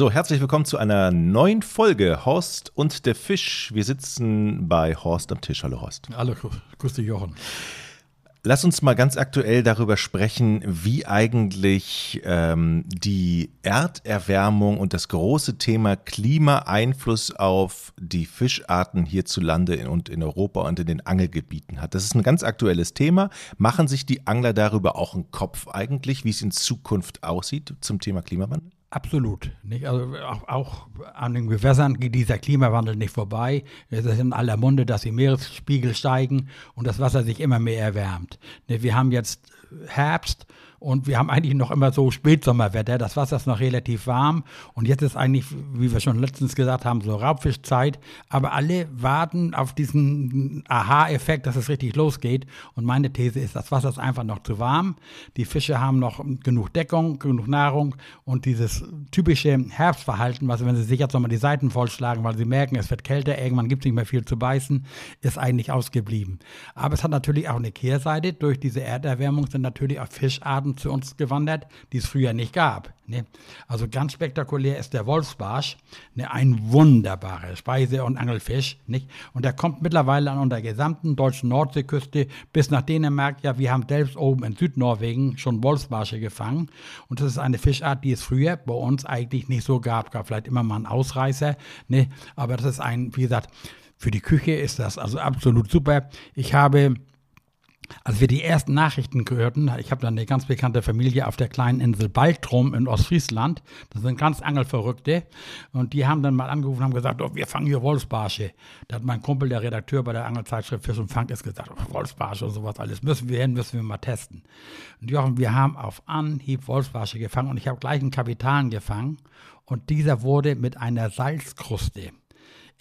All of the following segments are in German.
So, herzlich willkommen zu einer neuen Folge Horst und der Fisch. Wir sitzen bei Horst am Tisch. Hallo Horst. Hallo, grüß dich Jochen. Lass uns mal ganz aktuell darüber sprechen, wie eigentlich ähm, die Erderwärmung und das große Thema Klima Einfluss auf die Fischarten hierzulande in, und in Europa und in den Angelgebieten hat. Das ist ein ganz aktuelles Thema. Machen sich die Angler darüber auch einen Kopf eigentlich, wie es in Zukunft aussieht zum Thema Klimawandel? Absolut. Nicht? Also auch, auch, an den Gewässern geht dieser Klimawandel nicht vorbei. Es ist in aller Munde, dass die Meeresspiegel steigen und das Wasser sich immer mehr erwärmt. Wir haben jetzt Herbst und wir haben eigentlich noch immer so Spätsommerwetter. Das Wasser ist noch relativ warm. Und jetzt ist eigentlich, wie wir schon letztens gesagt haben, so Raubfischzeit. Aber alle warten auf diesen Aha-Effekt, dass es richtig losgeht. Und meine These ist, das Wasser ist einfach noch zu warm. Die Fische haben noch genug Deckung, genug Nahrung. Und dieses typische Herbstverhalten, was, wenn sie sich jetzt nochmal die Seiten vollschlagen, weil sie merken, es wird kälter, irgendwann gibt es nicht mehr viel zu beißen, ist eigentlich ausgeblieben. Aber es hat natürlich auch eine Kehrseite. Durch diese Erderwärmung sind natürlich auch Fischarten Arten zu uns gewandert, die es früher nicht gab. Ne? Also ganz spektakulär ist der Wolfsbarsch, ne? ein wunderbarer Speise- und Angelfisch. Nicht? Und der kommt mittlerweile an der gesamten deutschen Nordseeküste bis nach Dänemark. Ja, wir haben selbst oben in Südnorwegen schon Wolfsbarsche gefangen. Und das ist eine Fischart, die es früher bei uns eigentlich nicht so gab. Gab vielleicht immer mal einen Ausreißer. Ne? Aber das ist ein, wie gesagt, für die Küche ist das also absolut super. Ich habe als wir die ersten Nachrichten hörten, ich habe dann eine ganz bekannte Familie auf der kleinen Insel Baltrum in Ostfriesland, das sind ganz Angelverrückte, und die haben dann mal angerufen und haben gesagt, oh, wir fangen hier Wolfsbarsche. Da hat mein Kumpel, der Redakteur bei der Angelzeitschrift Fisch und Fang, ist gesagt, oh, Wolfsbarsche und sowas alles, müssen wir hin, müssen wir mal testen. Und Jochen, wir haben auf Anhieb Wolfsbarsche gefangen und ich habe gleich einen Kapitän gefangen und dieser wurde mit einer Salzkruste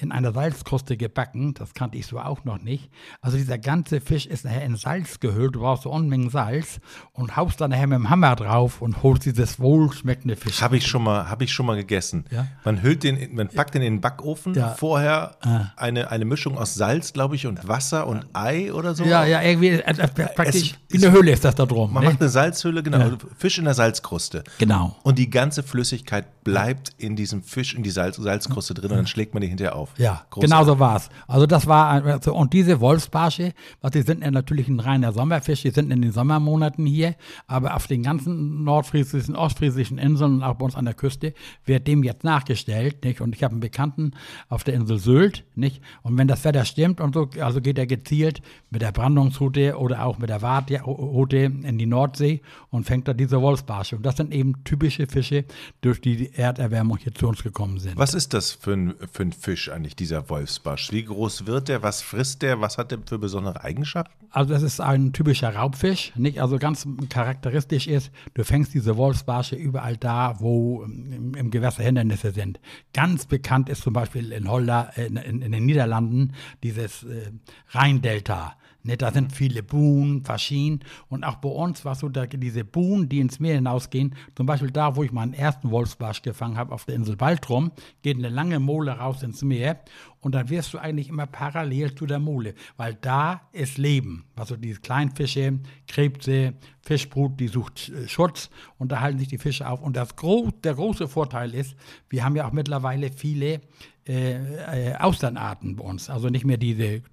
in einer Salzkruste gebacken. Das kannte ich so auch noch nicht. Also dieser ganze Fisch ist nachher in Salz gehüllt. Du brauchst so Unmengen Salz und haust dann nachher mit dem Hammer drauf und holst dieses wohlschmeckende Fisch. Habe ich schon mal, habe ich schon mal gegessen. Ja? Man hüllt den, man packt den in den Backofen. Ja. Vorher ah. eine, eine Mischung aus Salz, glaube ich, und Wasser und Ei oder so. Ja, ja, irgendwie äh, äh praktisch es, wie eine Hülle ist das da drum. Man ne? macht eine Salzhülle, genau. Ja. Fisch in der Salzkruste. Genau. Und die ganze Flüssigkeit bleibt in diesem Fisch in die Salz, Salzkruste drin und dann schlägt man die hinterher auf. Ja, Großartig. genau so war es. Also das war, also, und diese Wolfsbarsche, was die sind ja natürlich ein reiner Sommerfisch, die sind in den Sommermonaten hier, aber auf den ganzen nordfriesischen, ostfriesischen Inseln und auch bei uns an der Küste wird dem jetzt nachgestellt, nicht? Und ich habe einen Bekannten auf der Insel Sylt, nicht? Und wenn das Wetter stimmt und so, also geht er gezielt mit der Brandungsroute oder auch mit der Wartroute in die Nordsee und fängt da diese Wolfsbarsche. Und das sind eben typische Fische, durch die die Erderwärmung hier zu uns gekommen sind. Was ist das für ein, für ein Fisch eigentlich, dieser Wolfsbarsch? Wie groß wird der? Was frisst der? Was hat der für besondere Eigenschaften? Also das ist ein typischer Raubfisch. Nicht? Also ganz charakteristisch ist, du fängst diese Wolfsbarsche überall da, wo im, im Gewässer Hindernisse sind. Ganz bekannt ist zum Beispiel in Holland, in, in, in den Niederlanden dieses äh, Rheindelta. Ne, da sind viele Buhnen, Faschinen und auch bei uns war so, da, diese Buhnen, die ins Meer hinausgehen, zum Beispiel da, wo ich meinen ersten Wolfsbarsch gefangen habe, auf der Insel Baltrum, geht eine lange Mole raus ins Meer und dann wirst du eigentlich immer parallel zu der Mole, weil da ist Leben. Also diese Kleinfische, Krebse, Fischbrut, die sucht äh, Schutz und da halten sich die Fische auf. Und das gro der große Vorteil ist, wir haben ja auch mittlerweile viele äh, äh, Austernarten bei uns. Also nicht mehr diese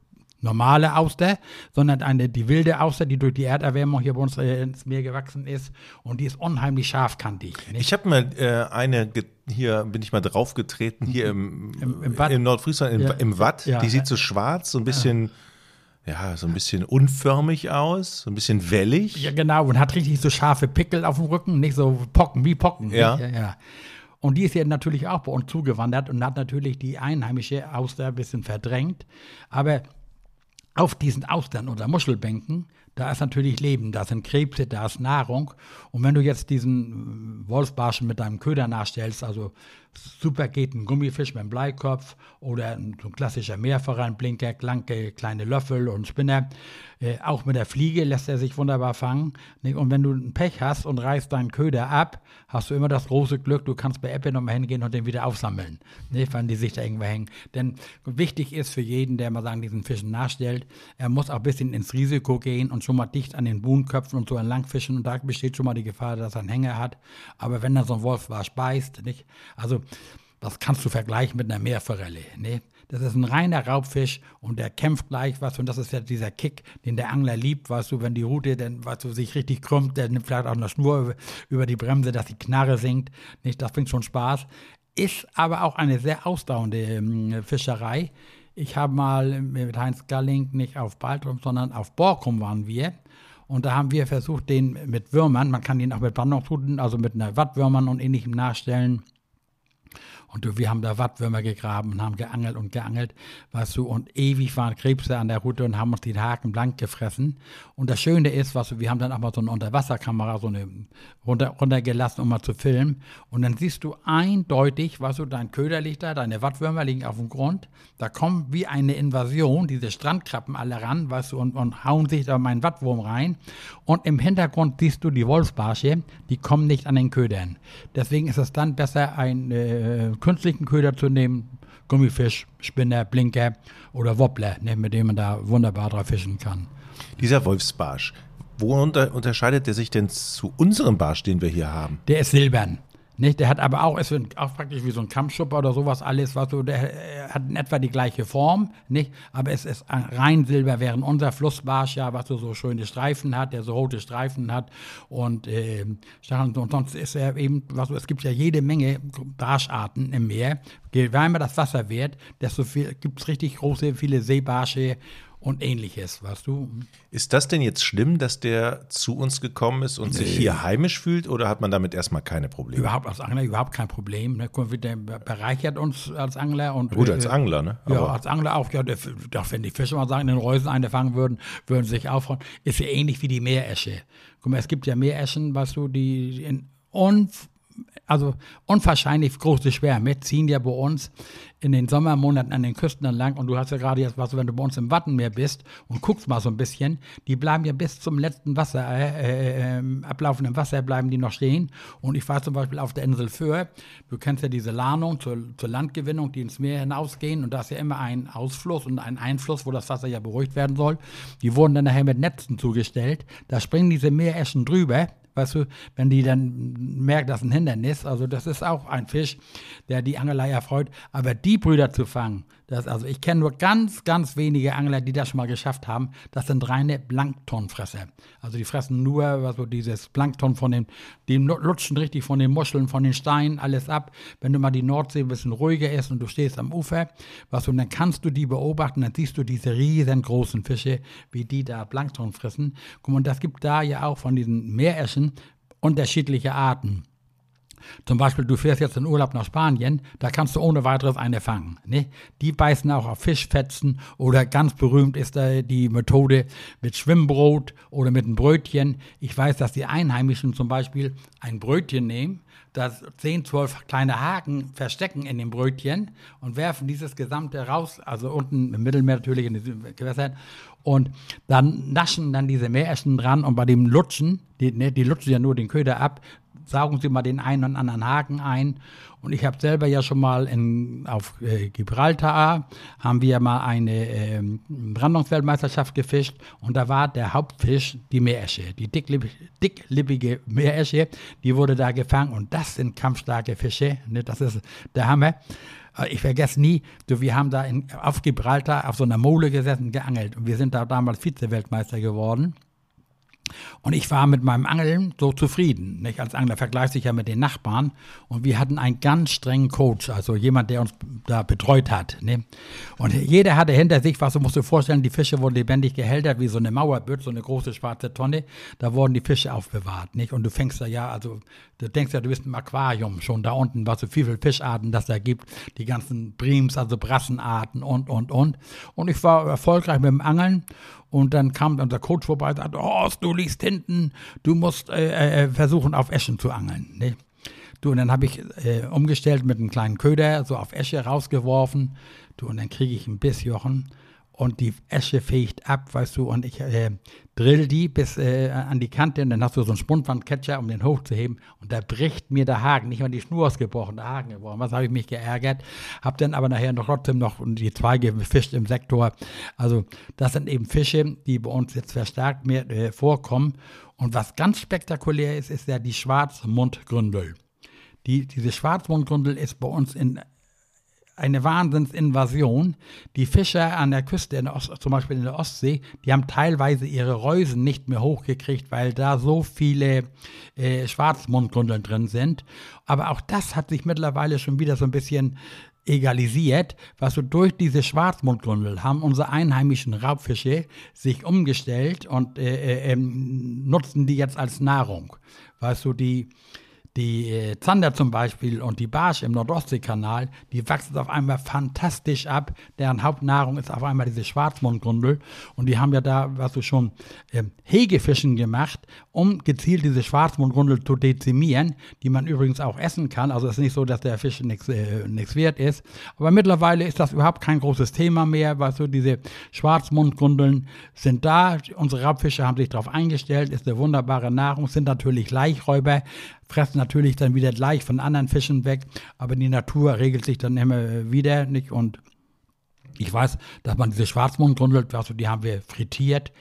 normale Auster, sondern eine, die wilde Auster, die durch die Erderwärmung hier bei uns äh, ins Meer gewachsen ist. Und die ist unheimlich scharfkantig. Nicht? Ich habe mal äh, eine, hier bin ich mal draufgetreten, hier im, Im, im, im Nordfriesland, im, ja. im Watt. Ja. Die sieht so schwarz, so ein bisschen. Ja, so ein bisschen unförmig aus, so ein bisschen wellig. Ja, genau, und hat richtig so scharfe Pickel auf dem Rücken, nicht so Pocken, wie Pocken. Ja. ja, ja. Und die ist ja natürlich auch bei uns zugewandert und hat natürlich die einheimische Auster ein bisschen verdrängt. Aber auf diesen Austern oder Muschelbänken, da ist natürlich Leben, da sind Krebse, da ist Nahrung. Und wenn du jetzt diesen Wolfsbarschen mit deinem Köder nachstellst, also super geht ein Gummifisch mit einem Bleikopf oder ein, so ein klassischer Meerforellenblinker, Klanke, kleine Löffel und Spinner. Äh, auch mit der Fliege lässt er sich wunderbar fangen. Und wenn du ein Pech hast und reißt deinen Köder ab, hast du immer das große Glück, du kannst bei Apple nochmal hingehen und den wieder aufsammeln, nicht? wenn die sich da irgendwo hängen. Denn wichtig ist für jeden, der mal sagen, diesen Fischen nachstellt, er muss auch ein bisschen ins Risiko gehen und schon mal dicht an den Buhnköpfen und so entlangfischen und da besteht schon mal die Gefahr, dass er einen Hänger hat. Aber wenn dann so ein Wolfsbarsch beißt, nicht? Also, das kannst du vergleichen mit einer Meerforelle, ne? Das ist ein reiner Raubfisch und der kämpft gleich, was und das ist ja dieser Kick, den der Angler liebt, weißt du, wenn die Rute dann, weißt du, sich richtig krümmt, der nimmt vielleicht auch eine Schnur über, die Bremse, dass die Knarre sinkt, nicht, das bringt schon Spaß. Ist aber auch eine sehr ausdauernde ähm, Fischerei. Ich habe mal mit Heinz Galling nicht auf Baltrum, sondern auf Borkum waren wir. Und da haben wir versucht, den mit Würmern, man kann ihn auch mit Brandungsruten, also mit einer Wattwürmern und ähnlichem nachstellen, und wir haben da Wattwürmer gegraben und haben geangelt und geangelt, weißt du, und ewig waren Krebse an der Route und haben uns die Haken blank gefressen. Und das Schöne ist, weißt du, wir haben dann auch mal so eine Unterwasserkamera, so eine runter, runtergelassen, um mal zu filmen. Und dann siehst du eindeutig, weißt du, dein Köder liegt da, deine Wattwürmer liegen auf dem Grund. Da kommt wie eine Invasion, diese Strandkrabben alle ran, weißt du, und, und hauen sich da meinen Wattwurm rein. Und im Hintergrund siehst du die Wolfsbarsche, die kommen nicht an den Ködern. Deswegen ist es dann besser, ein äh, künstlichen Köder zu nehmen, Gummifisch, Spinner, Blinker oder Wobbler, ne, mit dem man da wunderbar drauf fischen kann. Dieser Wolfsbarsch, wo unter, unterscheidet der sich denn zu unserem Barsch, den wir hier haben? Der ist silbern. Nicht? Der hat aber auch, ist auch praktisch wie so ein Kammschupper oder sowas alles, was so, der hat in etwa die gleiche Form, nicht? Aber es ist rein Silber, während unser Flussbarsch ja, was so, so schöne Streifen hat, der so rote Streifen hat und, äh, und sonst ist er eben, was, es gibt ja jede Menge Barscharten im Meer. Je wärmer das Wasser wird, desto gibt es richtig große, viele Seebarsche und ähnliches, weißt du. Ist das denn jetzt schlimm, dass der zu uns gekommen ist und nee. sich hier heimisch fühlt oder hat man damit erstmal keine Probleme? Überhaupt als Angler überhaupt kein Problem. Ne? Der bereichert uns als Angler. Und, Gut, als äh, Angler, ne? Aber ja, als Angler auch. Ja, doch, wenn die Fische mal sagen, den Reusen eine fangen würden, würden sie sich aufhauen. Ist ja ähnlich wie die Meeresche. Guck mal, es gibt ja Meereschen, weißt du, die in unf also unwahrscheinlich große Schwärme ziehen ja bei uns in den Sommermonaten an den Küsten entlang. Und du hast ja gerade jetzt, was, wenn du bei uns im Wattenmeer bist und guckst mal so ein bisschen, die bleiben ja bis zum letzten Wasser, äh, äh, ablaufenden Wasser bleiben die noch stehen. Und ich war zum Beispiel auf der Insel Föhr, du kennst ja diese Lahnung zur, zur Landgewinnung, die ins Meer hinausgehen. Und da ist ja immer ein Ausfluss und ein Einfluss, wo das Wasser ja beruhigt werden soll. Die wurden dann nachher mit Netzen zugestellt. Da springen diese Meereschen drüber, weißt du, wenn die dann merkt, das ist ein Hindernis, also das ist auch ein Fisch, der die Angelei erfreut, aber die Brüder zu fangen, das, also ich kenne nur ganz, ganz wenige Angler, die das schon mal geschafft haben, das sind reine Planktonfresser. Also die fressen nur also dieses Plankton von den, die lutschen richtig von den Muscheln, von den Steinen, alles ab. Wenn du mal die Nordsee ein bisschen ruhiger ist und du stehst am Ufer, was und dann kannst du die beobachten, dann siehst du diese riesengroßen Fische, wie die da Plankton fressen. Und das gibt da ja auch von diesen Meereschen unterschiedliche Arten. Zum Beispiel, du fährst jetzt in Urlaub nach Spanien, da kannst du ohne weiteres eine fangen. Ne? Die beißen auch auf Fischfetzen oder ganz berühmt ist da die Methode mit Schwimmbrot oder mit einem Brötchen. Ich weiß, dass die Einheimischen zum Beispiel ein Brötchen nehmen, das 10, 12 kleine Haken verstecken in dem Brötchen und werfen dieses gesamte raus, also unten im Mittelmeer natürlich in den Gewässern und dann naschen dann diese Meereschen dran und bei dem Lutschen, die, ne, die lutschen ja nur den Köder ab, saugen sie mal den einen und anderen Haken ein. Und ich habe selber ja schon mal in, auf äh, Gibraltar, haben wir mal eine äh, Brandungsweltmeisterschaft gefischt und da war der Hauptfisch die Meeresche, die dicklippige, dicklippige Meeresche, die wurde da gefangen und das sind kampfstarke Fische, ne, das ist der Hammer. Äh, ich vergesse nie, so, wir haben da in, auf Gibraltar auf so einer Mole gesessen, geangelt. Und wir sind da damals Vize-Weltmeister geworden. Und ich war mit meinem Angeln so zufrieden. Nicht? Als Angler vergleicht sich ja mit den Nachbarn. Und wir hatten einen ganz strengen Coach, also jemand, der uns da betreut hat. Ne? Und jeder hatte hinter sich, was du musst dir vorstellen, die Fische wurden lebendig gehältert, wie so eine Mauerbütt, so eine große schwarze Tonne. Da wurden die Fische aufbewahrt. Nicht? Und du fängst da ja, also du denkst ja, du bist im Aquarium schon da unten, was so viele Fischarten das da gibt. Die ganzen Prims, also Brassenarten und, und, und. Und ich war erfolgreich mit dem Angeln. Und dann kam unser Coach vorbei und sagte, oh, du liegst hinten, du musst äh, äh, versuchen, auf Eschen zu angeln. Ne? Du, und dann habe ich äh, umgestellt mit einem kleinen Köder, so auf Esche rausgeworfen. Du, und dann kriege ich ein Bissjochen. und die Esche fegt ab, weißt du, und ich äh, drill die bis äh, an die Kante und dann hast du so einen Spundwandcatcher, um den hochzuheben und da bricht mir der Haken, nicht mal die Schnur ausgebrochen, der Haken gebrochen. Was habe ich mich geärgert? Hab dann aber nachher noch trotzdem noch die Zweige gefischt im Sektor. Also das sind eben Fische, die bei uns jetzt verstärkt mehr äh, vorkommen. Und was ganz spektakulär ist, ist ja die Schwarzmundgründel. Die, diese Schwarzmundgründel ist bei uns in eine Wahnsinnsinvasion. Die Fischer an der Küste, der Ost, zum Beispiel in der Ostsee, die haben teilweise ihre Reusen nicht mehr hochgekriegt, weil da so viele äh, Schwarzmundgründeln drin sind. Aber auch das hat sich mittlerweile schon wieder so ein bisschen egalisiert, was so durch diese Schwarzmundgründel haben unsere einheimischen Raubfische sich umgestellt und äh, äh, ähm, nutzen die jetzt als Nahrung. Weißt du, die die äh, Zander zum Beispiel und die Barsch im Nordostseekanal, die wachsen auf einmal fantastisch ab. Deren Hauptnahrung ist auf einmal diese Schwarzmundgrundel. Und die haben ja da, was du schon, äh, Hegefischen gemacht, um gezielt diese Schwarzmundgrundel zu dezimieren, die man übrigens auch essen kann. Also es ist nicht so, dass der Fisch nichts äh, wert ist. Aber mittlerweile ist das überhaupt kein großes Thema mehr. Weißt du, diese Schwarzmundgrundeln sind da. Unsere Raubfische haben sich darauf eingestellt, ist eine wunderbare Nahrung, sind natürlich Laichräuber, fressen natürlich dann wieder gleich von anderen Fischen weg, aber die Natur regelt sich dann immer wieder, nicht? Und ich weiß, dass man diese Schwarzmundgrundel, also die haben wir frittiert,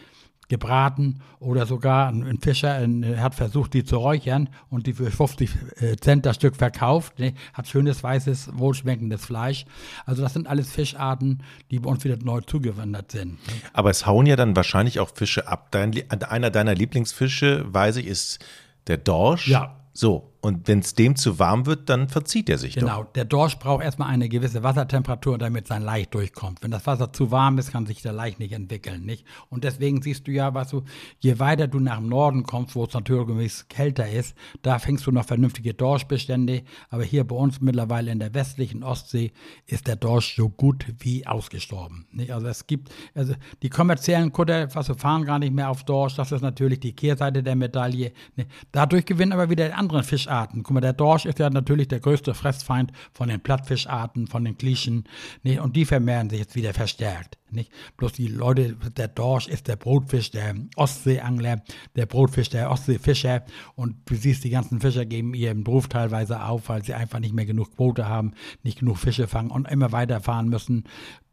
gebraten oder sogar ein, Fischer ein, hat versucht, die zu räuchern und die für 50 äh, Cent das Stück verkauft. Ne? Hat schönes, weißes, wohlschmeckendes Fleisch. Also das sind alles Fischarten, die bei uns wieder neu zugewandert sind. Ne? Aber es hauen ja dann wahrscheinlich auch Fische ab. Dein, einer deiner Lieblingsfische, weiß ich, ist der Dorsch. Ja. So, und wenn es dem zu warm wird, dann verzieht er sich Genau, doch. der Dorsch braucht erstmal eine gewisse Wassertemperatur, damit sein Laich durchkommt. Wenn das Wasser zu warm ist, kann sich der Laich nicht entwickeln. Nicht? Und deswegen siehst du ja, was du, je weiter du nach dem Norden kommst, wo es naturgemäß kälter ist, da fängst du noch vernünftige Dorschbestände. Aber hier bei uns mittlerweile in der westlichen Ostsee ist der Dorsch so gut wie ausgestorben. Nicht? Also es gibt, also die kommerziellen Kutter, was wir fahren gar nicht mehr auf Dorsch, das ist natürlich die Kehrseite der Medaille. Nicht? Dadurch gewinnen aber wieder die anderen Fischarten Fischarten. Guck mal, der Dorsch ist ja natürlich der größte Fressfeind von den Plattfischarten, von den Klischen. Nicht? Und die vermehren sich jetzt wieder verstärkt. Nicht? Bloß die Leute, der Dorsch ist der Brotfisch der Ostseeangler, der Brotfisch der Ostseefischer. Und du siehst, die ganzen Fischer geben ihren Beruf teilweise auf, weil sie einfach nicht mehr genug Quote haben, nicht genug Fische fangen und immer weiterfahren müssen,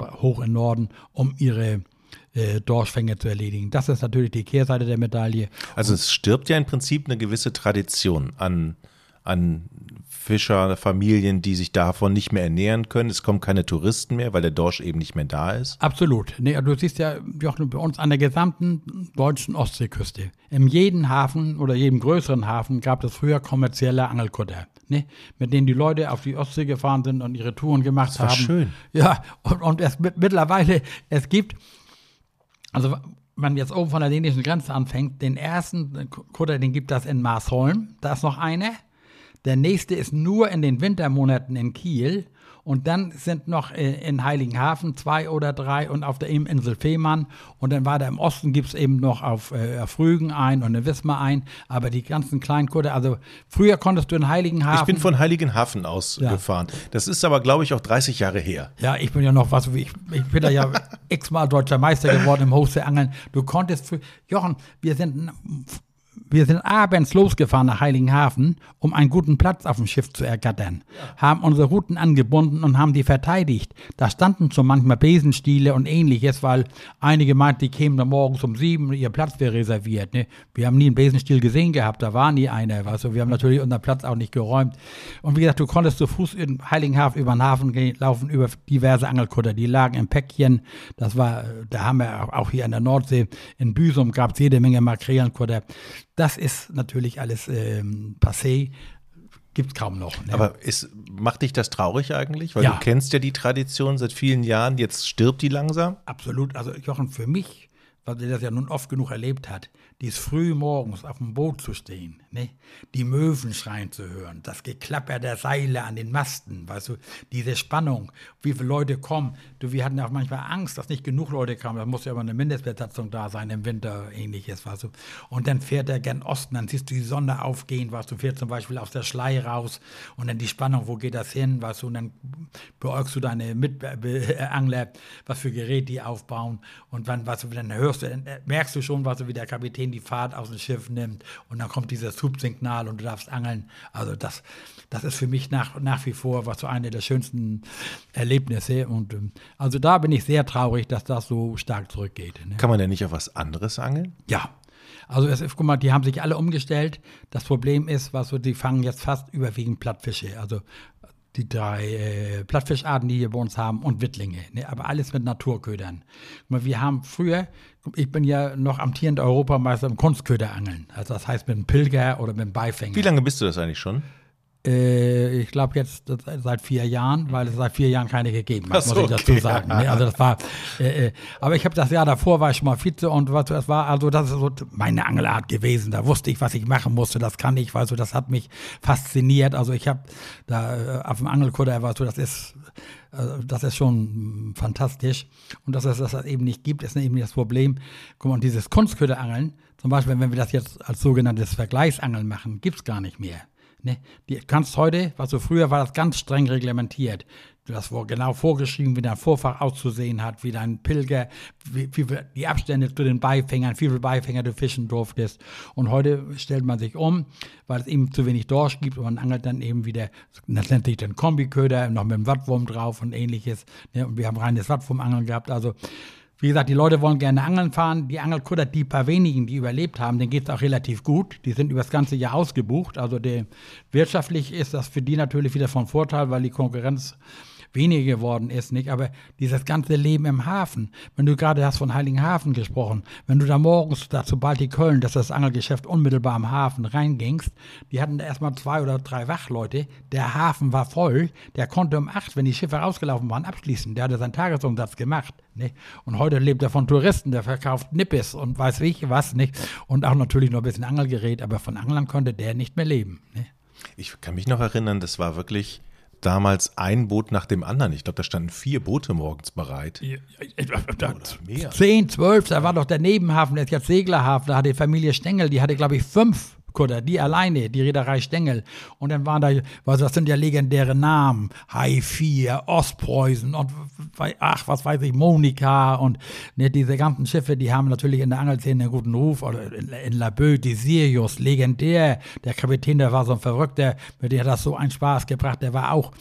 hoch im Norden, um ihre äh, Dorschfänge zu erledigen. Das ist natürlich die Kehrseite der Medaille. Also es stirbt ja im Prinzip eine gewisse Tradition an an Fischerfamilien, die sich davon nicht mehr ernähren können. Es kommen keine Touristen mehr, weil der Dorsch eben nicht mehr da ist. Absolut. Nee, du siehst ja Jochen, bei uns an der gesamten deutschen Ostseeküste. In jedem Hafen oder jedem größeren Hafen gab es früher kommerzielle Angelkutter, ne? mit denen die Leute auf die Ostsee gefahren sind und ihre Touren gemacht das war haben. Schön. Ja, und, und es mittlerweile, es gibt, also man jetzt oben von der dänischen Grenze anfängt, den ersten Kutter, den gibt es in Marsholm. Da ist noch eine. Der nächste ist nur in den Wintermonaten in Kiel. Und dann sind noch in Heiligenhafen zwei oder drei und auf der Insel Fehmarn. Und dann weiter im Osten gibt es eben noch auf, äh, auf Rügen ein und in Wismar ein. Aber die ganzen kleinen Kurte, also früher konntest du in Heiligenhafen. Ich bin von Heiligenhafen aus ja. gefahren. Das ist aber, glaube ich, auch 30 Jahre her. Ja, ich bin ja noch was, ich, ich bin da ja x-mal deutscher Meister geworden im Hochseeangeln. Du konntest, für, Jochen, wir sind wir sind abends losgefahren nach Heiligenhafen, um einen guten Platz auf dem Schiff zu ergattern, ja. haben unsere Routen angebunden und haben die verteidigt. Da standen schon manchmal Besenstiele und ähnliches, weil einige meinten, die kämen dann morgens um sieben und ihr Platz wäre reserviert. Ne? Wir haben nie einen Besenstiel gesehen gehabt, da war nie einer. Also wir haben natürlich unseren Platz auch nicht geräumt. Und wie gesagt, du konntest zu Fuß in Heiligenhafen über den Hafen gehen, laufen, über diverse Angelkutter. Die lagen im Päckchen. Das war, da haben wir auch hier an der Nordsee, in Büsum gab es jede Menge Makrelenkutter. Das ist natürlich alles ähm, passé. Gibt es kaum noch. Ne? Aber ist, macht dich das traurig eigentlich? Weil ja. du kennst ja die Tradition seit vielen Jahren, jetzt stirbt die langsam? Absolut. Also Jochen, für mich, weil der das ja nun oft genug erlebt hat, dies früh morgens auf dem Boot zu stehen, ne? die Möwen schreien zu hören, das Geklapper der Seile an den Masten, weißt du, diese Spannung, wie viele Leute kommen. Du, wir hatten auch manchmal Angst, dass nicht genug Leute kamen, da muss ja aber eine Mindestbesatzung da sein im Winter, ähnliches, weißt du. Und dann fährt er gern Osten, dann siehst du die Sonne aufgehen, weißt du, fährt zum Beispiel aus der Schlei raus. Und dann die Spannung, wo geht das hin, weißt du, und dann beäugst du deine Mitangler, was für Gerät die aufbauen. Und wann, was du, dann hörst du, dann merkst du schon, was du, wie der Kapitän die Fahrt aus dem Schiff nimmt. Und dann kommt dieses Hubsignal und du darfst angeln. Also das, das ist für mich nach, nach wie vor was so eine der schönsten Erlebnisse und ähm, also da bin ich sehr traurig, dass das so stark zurückgeht. Ne? Kann man denn nicht auf was anderes angeln? Ja, also es ist, guck mal, die haben sich alle umgestellt. Das Problem ist, was so, die fangen jetzt fast überwiegend Plattfische. Also die drei äh, Plattfischarten, die wir bei uns haben und Wittlinge. Ne? Aber alles mit Naturködern. Wir haben früher, ich bin ja noch amtierender Europameister im Kunstköderangeln. Also das heißt mit einem Pilger oder mit einem Beifänger. Wie lange bist du das eigentlich schon? Äh, ich glaube jetzt seit vier Jahren, weil es seit vier Jahren keine gegeben hat, so, muss ich dazu sagen. Ne? Also das war, äh, äh, aber ich habe das Jahr davor war ich schon mal Vize und was das war, also das ist so meine Angelart gewesen. Da wusste ich, was ich machen musste. Das kann ich, also das hat mich fasziniert. Also ich habe da äh, auf dem Angelkutter war so, das ist äh, das ist schon fantastisch. Und dass es das eben nicht gibt, ist eben das Problem. Guck mal, und dieses Kunstköderangeln, zum Beispiel, wenn wir das jetzt als sogenanntes Vergleichsangeln machen, gibt es gar nicht mehr. Ne? Die kannst heute, was so früher war, das ganz streng reglementiert. Das war genau vorgeschrieben, wie dein Vorfach auszusehen hat, wie dein Pilger, wie, wie die Abstände zu den Beifängern, wie viele Beifänger du fischen durftest. Und heute stellt man sich um, weil es eben zu wenig Dorsch gibt und man angelt dann eben wieder, das nennt sich dann Kombiköder, noch mit dem Wattwurm drauf und ähnliches. Ne? Und wir haben reines Wattwurmangeln gehabt. Also wie gesagt, die Leute wollen gerne angeln fahren. Die Angelkutter, die paar wenigen, die überlebt haben, denen geht es auch relativ gut. Die sind über das ganze Jahr ausgebucht. Also der, wirtschaftlich ist das für die natürlich wieder von Vorteil, weil die Konkurrenz weniger geworden ist, nicht? Aber dieses ganze Leben im Hafen, wenn du gerade hast von Heiligenhafen gesprochen, wenn du da morgens da zu Baltic Köln, dass das Angelgeschäft unmittelbar am Hafen reingingst, die hatten da erstmal zwei oder drei Wachleute, der Hafen war voll, der konnte um acht, wenn die Schiffe rausgelaufen waren, abschließen, der hatte seinen Tagesumsatz gemacht, nicht? Und heute lebt er von Touristen, der verkauft Nippes und weiß ich was, nicht? Und auch natürlich noch ein bisschen Angelgerät, aber von Anglern konnte der nicht mehr leben, nicht? Ich kann mich noch erinnern, das war wirklich damals ein Boot nach dem anderen. Ich glaube, da standen vier Boote morgens bereit. Ja, Oder mehr. Zehn, zwölf, da war doch der Nebenhafen, der ist jetzt Seglerhafen, da hatte die Familie Stengel, die hatte, glaube ich, fünf Kutter, die alleine, die Reederei Stengel. Und dann waren da, was, das sind ja legendäre Namen, High 4, Ostpreußen und ach, was weiß ich, Monika und ne, diese ganzen Schiffe, die haben natürlich in der Angelszene einen guten Ruf. Oder in, in Laboe, die Sirius, legendär. Der Kapitän, der war so ein Verrückter, mit dem hat das so einen Spaß gebracht. Der war auch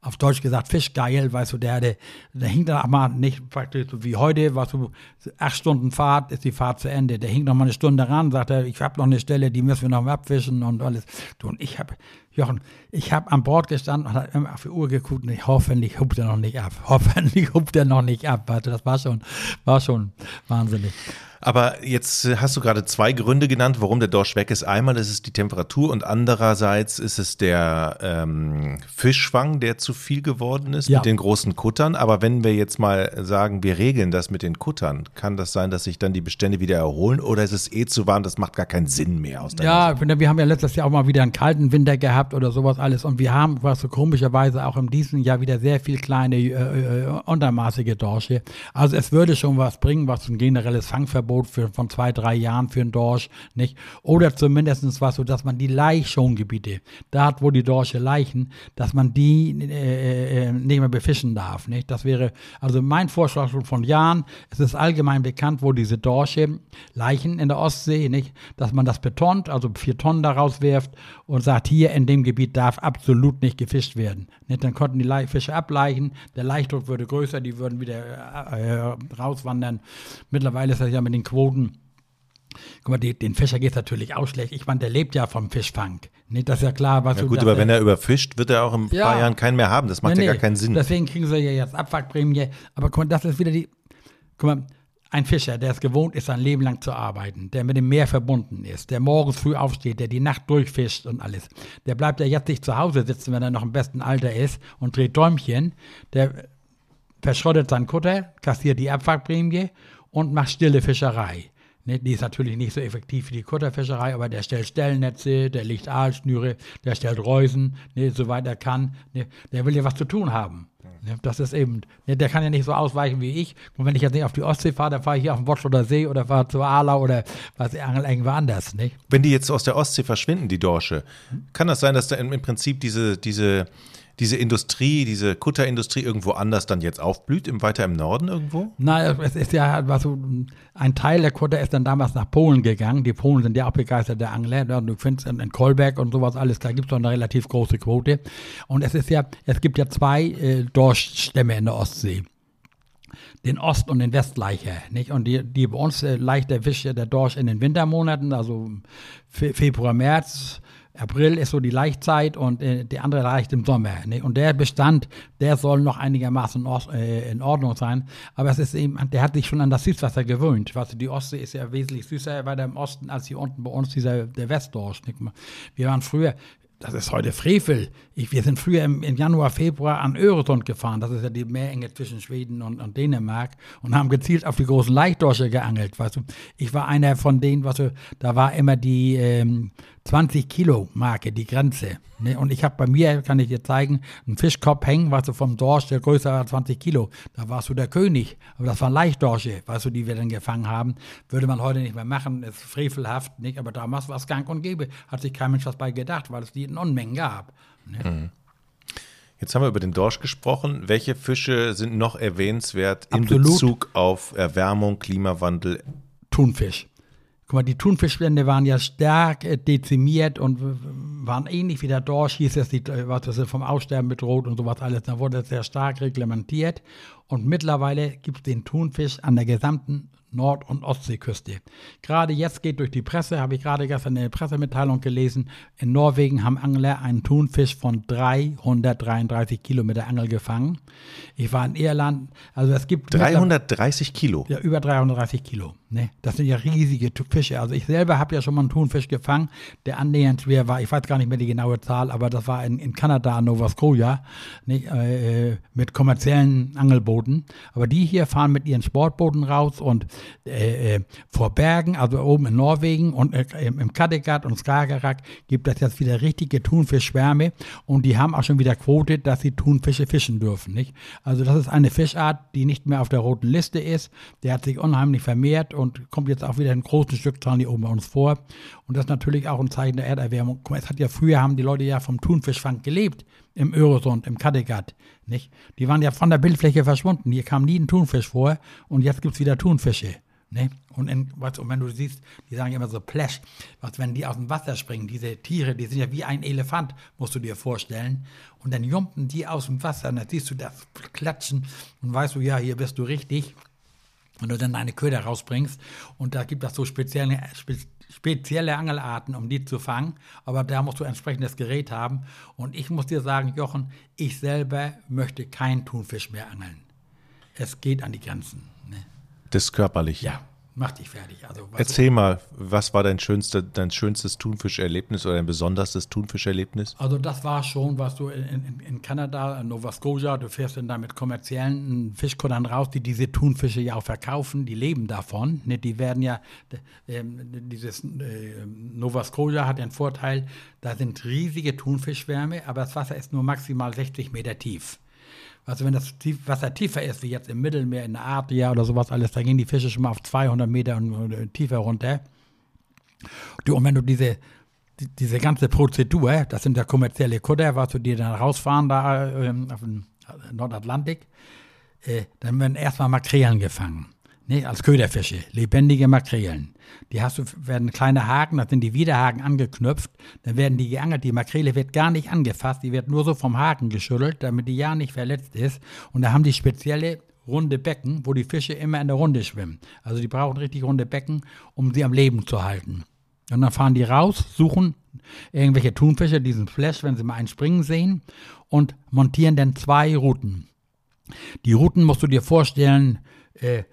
auf Deutsch gesagt, Fischgeil, weißt du, der, der, der hing dann auch mal nicht praktisch so wie heute, weißt du, acht Stunden Fahrt, ist die Fahrt zu Ende. Der hing noch mal eine Stunde ran, sagt er, ich habe noch eine Stelle, die müssen wir noch mal abwischen und alles. Du, und ich habe, Jochen, ich habe an Bord gestanden und habe immer auf die Uhr geguckt und ich, hoffentlich hupt er noch nicht ab. Hoffentlich hupt er noch nicht ab. Du, das war schon, war schon wahnsinnig. Aber jetzt hast du gerade zwei Gründe genannt, warum der Dorsch weg ist. Einmal ist es die Temperatur und andererseits ist es der ähm, Fischfang, der zu viel geworden ist ja. mit den großen Kuttern. Aber wenn wir jetzt mal sagen, wir regeln das mit den Kuttern, kann das sein, dass sich dann die Bestände wieder erholen oder ist es eh zu warm? Das macht gar keinen Sinn mehr aus Ja, Sicht? wir haben ja letztes Jahr auch mal wieder einen kalten Winter gehabt oder sowas alles und wir haben, was so komischerweise auch in diesem Jahr wieder sehr viel kleine äh, äh, untermaßige Dorsche. Also es würde schon was bringen, was ein generelles Fangverbot für, von zwei, drei Jahren für einen Dorsch, nicht? Oder zumindest was so, dass man die Laichschongebiete, da wo die Dorsche leichen, dass man die äh, äh, nicht mehr befischen darf, nicht? Das wäre, also mein Vorschlag schon von Jahren, es ist allgemein bekannt, wo diese Dorsche leichen in der Ostsee, nicht? Dass man das betont, also vier Tonnen daraus wirft und sagt, hier in dem Gebiet darf absolut nicht gefischt werden. Nicht? Dann konnten die Fische ableichen, der Leichdruck würde größer, die würden wieder äh, äh, rauswandern. Mittlerweile ist das ja mit den Quoten Guck mal, die, den Fischer geht es natürlich auch schlecht. Ich meine, der lebt ja vom Fischfang. Nee, das ist ja klar. Was ja gut, aber wenn er überfischt, wird er auch in ein ja, paar Jahren keinen mehr haben. Das macht nee, ja gar keinen Sinn. Deswegen kriegen sie ja jetzt Abwrackprämie. Aber guck mal, das ist wieder die. Guck mal, ein Fischer, der es gewohnt ist, sein Leben lang zu arbeiten, der mit dem Meer verbunden ist, der morgens früh aufsteht, der die Nacht durchfischt und alles, der bleibt ja jetzt nicht zu Hause sitzen, wenn er noch im besten Alter ist und dreht Däumchen, der verschrottet seinen Kutter, kassiert die Abwrackprämie und macht stille Fischerei. Ne, die ist natürlich nicht so effektiv wie die Kutterfischerei, aber der stellt Stellnetze, der legt Aalschnüre, der stellt Reusen, ne, soweit er kann. Ne, der will ja was zu tun haben. Ne, das ist eben, ne, der kann ja nicht so ausweichen wie ich. Und wenn ich jetzt nicht auf die Ostsee fahre, dann fahre ich hier auf den Wotsch oder See oder fahre zu Ala oder was angel irgendwo anders. Nicht? Wenn die jetzt aus der Ostsee verschwinden, die Dorsche, kann das sein, dass da im, im Prinzip diese, diese diese Industrie, diese Kutterindustrie irgendwo anders dann jetzt aufblüht, im, weiter im Norden irgendwo? Nein, es ist ja was so, ein Teil der Kutter ist dann damals nach Polen gegangen. Die Polen sind ja auch begeisterte Angler. Du findest in, in Kolberg und sowas alles, da gibt es doch eine relativ große Quote. Und es ist ja, es gibt ja zwei äh, Dorschstämme in der Ostsee den Ost- und den Westleicher. Nicht? Und die, die bei uns äh, leicht erwischt der Dorsch in den Wintermonaten, also Fe Februar, März, April ist so die Laichzeit und äh, die andere leicht im Sommer. Ne? Und der Bestand, der soll noch einigermaßen äh, in Ordnung sein. Aber es ist eben, der hat sich schon an das Süßwasser gewöhnt. Weißt du, die Ostsee ist ja wesentlich süßer weiter im Osten als hier unten bei uns dieser der Westdorsch. Nicht? Wir waren früher, das ist heute Frevel. Ich, wir sind früher im, im, Januar, Februar an Öresund gefahren. Das ist ja die Meerenge zwischen Schweden und, und, Dänemark. Und haben gezielt auf die großen Leichtdorsche geangelt. Weißt du. Ich war einer von denen, weißt du, da war immer die ähm, 20 Kilo Marke, die Grenze. Ne? Und ich habe bei mir, kann ich dir zeigen, einen Fischkopf hängen, weißt du, vom Dorsch, der größer war 20 Kilo. Da warst du der König. Aber das waren Leichtdorsche, weißt du, die wir dann gefangen haben. Würde man heute nicht mehr machen, ist frevelhaft, nicht? Aber damals war es gang und gäbe. Hat sich kein Mensch was bei gedacht, weil es die Unmengen gab. Ne? Mhm. Jetzt haben wir über den Dorsch gesprochen. Welche Fische sind noch erwähnenswert in Absolut. Bezug auf Erwärmung, Klimawandel? Thunfisch. Guck mal, die Thunfischbestände waren ja stark äh, dezimiert und waren ähnlich wie der Dorsch, hieß es, die, äh, was das vom Aussterben bedroht und sowas alles. Da wurde es sehr stark reglementiert. Und mittlerweile gibt es den Thunfisch an der gesamten Nord- und Ostseeküste. Gerade jetzt geht durch die Presse, habe ich gerade gestern eine Pressemitteilung gelesen, in Norwegen haben Angler einen Thunfisch von 333 Kilometer Angel gefangen. Ich war in Irland, also es gibt... 330 Kilo? Ja, über 330 Kilo. Ne? Das sind ja riesige Fische. Also ich selber habe ja schon mal einen Thunfisch gefangen, der annähernd schwer war. Ich weiß gar nicht mehr die genaue Zahl, aber das war in, in Kanada, Nova Scotia, ne? äh, mit kommerziellen Angelbooten. Aber die hier fahren mit ihren Sportbooten raus und äh, äh, vor Bergen, also oben in Norwegen und äh, im Kattegat und Skagerrak gibt es jetzt wieder richtige Thunfischschwärme und die haben auch schon wieder Quote, dass sie Thunfische fischen dürfen. Nicht? Also das ist eine Fischart, die nicht mehr auf der roten Liste ist. Der hat sich unheimlich vermehrt und kommt jetzt auch wieder in großen Stückzahlen hier oben bei uns vor. Und das ist natürlich auch ein Zeichen der Erderwärmung. Guck mal, es hat ja früher haben die Leute ja vom Thunfischfang gelebt im Öresund, im Kattegat. Nicht? Die waren ja von der Bildfläche verschwunden. Hier kam nie ein Thunfisch vor und jetzt gibt es wieder Thunfische. Ne? Und, in, was, und wenn du siehst, die sagen immer so Plash, was, wenn die aus dem Wasser springen, diese Tiere, die sind ja wie ein Elefant, musst du dir vorstellen. Und dann jumpen die aus dem Wasser und dann siehst du das Klatschen und weißt du, ja, hier bist du richtig. Wenn du dann deine Köder rausbringst und da gibt es so spezielle, spezielle Angelarten, um die zu fangen, aber da musst du entsprechendes Gerät haben. Und ich muss dir sagen, Jochen, ich selber möchte keinen Thunfisch mehr angeln. Es geht an die Grenzen. Ne? Das körperlich. Ja, mach dich fertig. Also, Erzähl mal, was war dein, schönste, dein schönstes Thunfischerlebnis oder dein besonderstes Thunfischerlebnis? Also das war schon, was du in, in, in Kanada, in Nova Scotia, du fährst dann da mit kommerziellen Fischkuttern raus, die diese Thunfische ja auch verkaufen, die leben davon. Ne? Die werden ja, äh, dieses äh, Nova Scotia hat den Vorteil, da sind riesige Thunfischwärme, aber das Wasser ist nur maximal 60 Meter tief. Also wenn das Wasser tiefer ist, wie jetzt im Mittelmeer, in der Adria oder sowas alles, da gehen die Fische schon mal auf 200 Meter und, äh, tiefer runter. Du, und wenn du diese, die, diese ganze Prozedur, das sind ja kommerzielle Kutter, was du dir dann rausfahren da äh, auf dem Nordatlantik, äh, dann werden erstmal Makrelen gefangen. Nee, als Köderfische, lebendige Makrelen. Die hast du, werden kleine Haken, das sind die Widerhaken angeknüpft, dann werden die geangelt. Die Makrele wird gar nicht angefasst, die wird nur so vom Haken geschüttelt, damit die ja nicht verletzt ist. Und da haben die spezielle runde Becken, wo die Fische immer in der Runde schwimmen. Also die brauchen richtig runde Becken, um sie am Leben zu halten. Und dann fahren die raus, suchen irgendwelche Thunfische, diesen Flash, wenn sie mal einen springen sehen, und montieren dann zwei Routen. Die Routen musst du dir vorstellen, äh,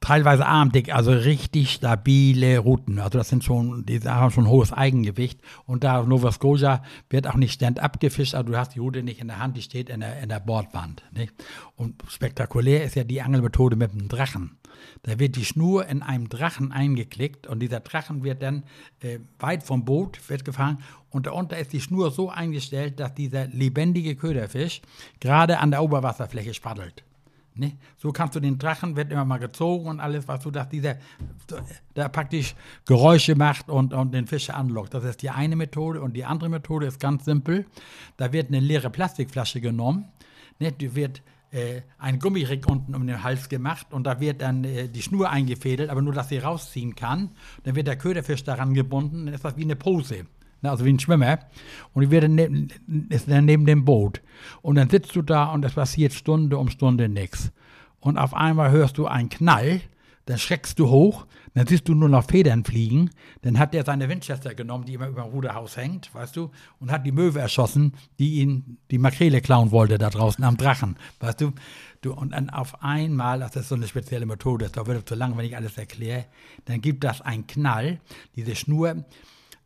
teilweise armdick, also richtig stabile Routen. Also das sind schon, die haben schon hohes Eigengewicht. Und da Nova Scotia wird auch nicht stand-up gefischt, also du hast die Route nicht in der Hand, die steht in der, in der Bordwand. Nicht? Und spektakulär ist ja die Angelmethode mit dem Drachen. Da wird die Schnur in einem Drachen eingeklickt und dieser Drachen wird dann äh, weit vom Boot wird gefahren und darunter ist die Schnur so eingestellt, dass dieser lebendige Köderfisch gerade an der Oberwasserfläche spaddelt. Ne? So kannst du den Drachen, wird immer mal gezogen und alles, was du, dass dieser da praktisch Geräusche macht und, und den Fisch anlockt. Das ist die eine Methode. Und die andere Methode ist ganz simpel. Da wird eine leere Plastikflasche genommen, ne? die wird äh, ein Gummirig unten um den Hals gemacht und da wird dann äh, die Schnur eingefädelt, aber nur, dass sie rausziehen kann. Dann wird der Köderfisch daran gebunden, dann ist das wie eine Pose. Also wie ein Schwimmer. Und die wird neben, ist neben dem Boot. Und dann sitzt du da und es passiert Stunde um Stunde nichts. Und auf einmal hörst du einen Knall, dann schreckst du hoch, dann siehst du nur noch Federn fliegen. Dann hat er seine Winchester genommen, die immer über dem Ruderhaus hängt, weißt du, und hat die Möwe erschossen, die ihn die Makrele klauen wollte da draußen am Drachen, weißt du. du und dann auf einmal, das ist so eine spezielle Methode, das wird zu lang, wenn ich alles erkläre, dann gibt das einen Knall, diese Schnur,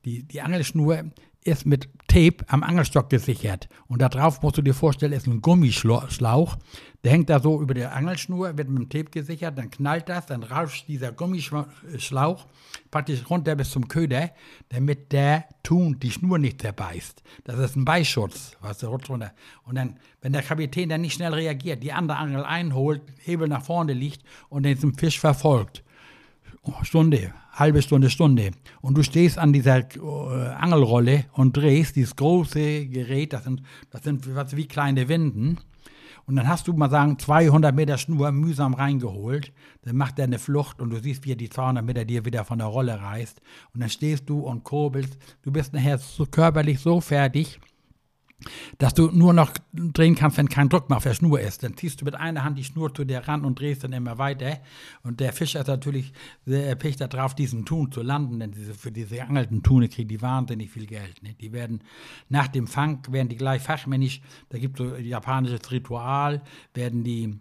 die, die Angelschnur ist mit Tape am Angelstock gesichert. Und da drauf musst du dir vorstellen, ist ein Gummischlauch. Der hängt da so über der Angelschnur, wird mit dem Tape gesichert, dann knallt das, dann rauscht dieser Gummischlauch praktisch runter bis zum Köder, damit der Thun die Schnur nicht zerbeißt. Das ist ein Beischutz, was der rutscht runter. Und dann, wenn der Kapitän dann nicht schnell reagiert, die andere Angel einholt, Hebel nach vorne liegt und den zum Fisch verfolgt. Oh, Stunde, halbe Stunde, Stunde. Und du stehst an dieser äh, Angelrolle und drehst dieses große Gerät, das sind, das sind was, wie kleine Winden. Und dann hast du mal sagen 200 Meter Schnur mühsam reingeholt. Dann macht er eine Flucht und du siehst, wie er die 200 Meter dir wieder von der Rolle reißt. Und dann stehst du und kurbelst. Du bist nachher so körperlich so fertig, dass du nur noch drehen kannst, wenn kein Druck mehr auf der Schnur ist. Dann ziehst du mit einer Hand die Schnur zu dir ran und drehst dann immer weiter. Und der Fischer ist natürlich sehr erpicht darauf, diesen Thun zu landen, denn diese, für diese geangelten Thune kriegen die wahnsinnig viel Geld. Ne? Die werden nach dem Fang, werden die gleich fachmännisch, da gibt es so ein japanisches Ritual, werden die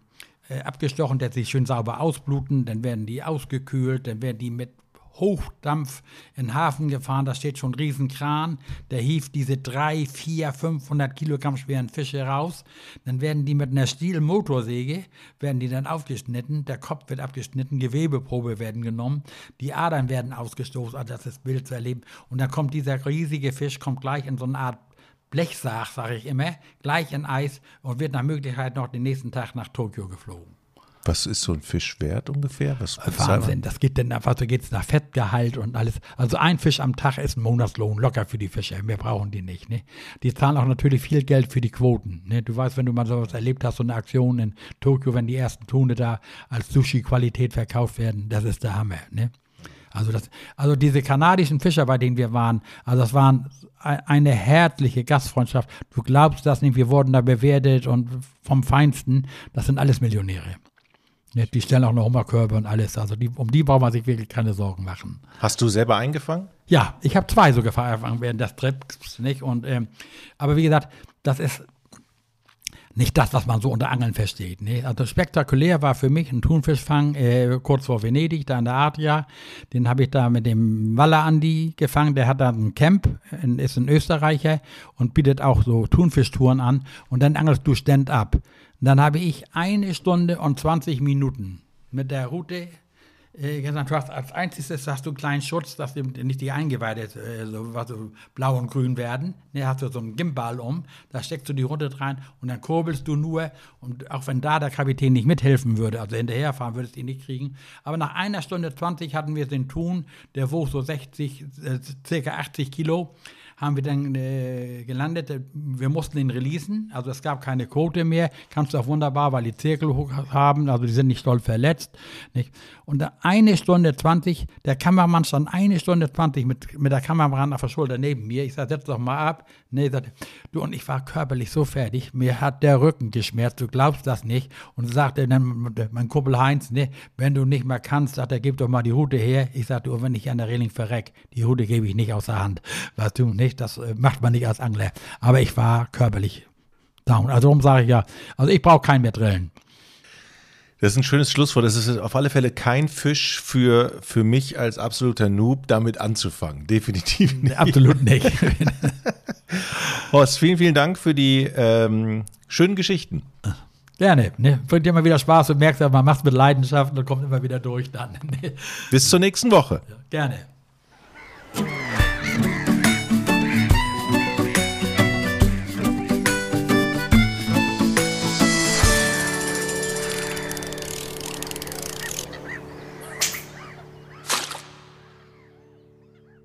äh, abgestochen, dass sie schön sauber ausbluten, dann werden die ausgekühlt, dann werden die mit Hochdampf in den Hafen gefahren, da steht schon ein Riesenkran, der hieft diese drei, vier, 500 Kilogramm schweren Fische raus. Dann werden die mit einer Stielmotorsäge, werden die dann aufgeschnitten, der Kopf wird abgeschnitten, Gewebeprobe werden genommen, die Adern werden ausgestoßen, also das ist Bild zu erleben. Und dann kommt dieser riesige Fisch, kommt gleich in so eine Art Blechsach, sage ich immer, gleich in Eis und wird nach Möglichkeit noch den nächsten Tag nach Tokio geflogen. Was ist so ein Fisch wert ungefähr? Was Wahnsinn, das geht dann einfach, so geht es nach Fettgehalt und alles. Also ein Fisch am Tag ist ein Monatslohn, locker für die Fische. Mehr brauchen die nicht. Ne? Die zahlen auch natürlich viel Geld für die Quoten. Ne? Du weißt, wenn du mal sowas erlebt hast, so eine Aktion in Tokio, wenn die ersten Tone da als Sushi-Qualität verkauft werden, das ist der Hammer. Ne? Also, das, also diese kanadischen Fischer, bei denen wir waren, also das waren eine herzliche Gastfreundschaft. Du glaubst das nicht, wir wurden da bewertet und vom Feinsten, das sind alles Millionäre. Die stellen auch noch Hummerkörbe und alles. Also die, um die braucht man sich wirklich keine Sorgen machen. Hast du selber eingefangen? Ja, ich habe zwei sogar eingefangen während des Trips. Nicht? Und, ähm, aber wie gesagt, das ist nicht das, was man so unter Angeln versteht. Ne? Also spektakulär war für mich ein Thunfischfang äh, kurz vor Venedig, da in der Adria. Den habe ich da mit dem Waller Andi gefangen. Der hat da ein Camp, ist ein Österreicher und bietet auch so Thunfischtouren an. Und dann angelst du Stand-up. Dann habe ich eine Stunde und 20 Minuten mit der Route gesagt, du hast als einziges hast du einen kleinen Schutz, dass nicht die Eingeweide äh, so, was, blau und grün werden. Ne, hast du so einen Gimbal um, da steckst du die Route rein und dann kurbelst du nur. Und auch wenn da der Kapitän nicht mithelfen würde, also hinterherfahren, würdest du ihn nicht kriegen. Aber nach einer Stunde 20 hatten wir den Thun, der wog so 60, äh, circa 80 Kilo haben wir dann äh, gelandet. Wir mussten ihn releasen, also es gab keine Quote mehr. Kannst du auch wunderbar, weil die Zirkel haben, also die sind nicht doll verletzt. Nicht? Und eine Stunde 20, der Kameramann stand eine Stunde 20 mit, mit der Kamera auf der Schulter neben mir. Ich sagte, setz doch mal ab. Nee, sagte, du, und ich war körperlich so fertig, mir hat der Rücken geschmerzt, du glaubst das nicht. Und sagte dann mein Kumpel Heinz, nee, wenn du nicht mehr kannst, sagt er, gib doch mal die Hute her. Ich sagte, wenn ich an der Reling verreck, die Hute gebe ich nicht aus der Hand. Weißt du, nicht? Das äh, macht man nicht als Angler. Aber ich war körperlich down. Also darum sage ich ja, also ich brauche keinen mehr drillen. Das ist ein schönes Schlusswort. Das ist auf alle Fälle kein Fisch für, für mich als absoluter Noob, damit anzufangen. Definitiv nicht. Absolut nicht. Horst, vielen, vielen Dank für die ähm, schönen Geschichten. Gerne. Ne? Bringt dir immer wieder Spaß und merkst, man macht es mit Leidenschaft und kommt immer wieder durch dann. Bis zur nächsten Woche. Gerne.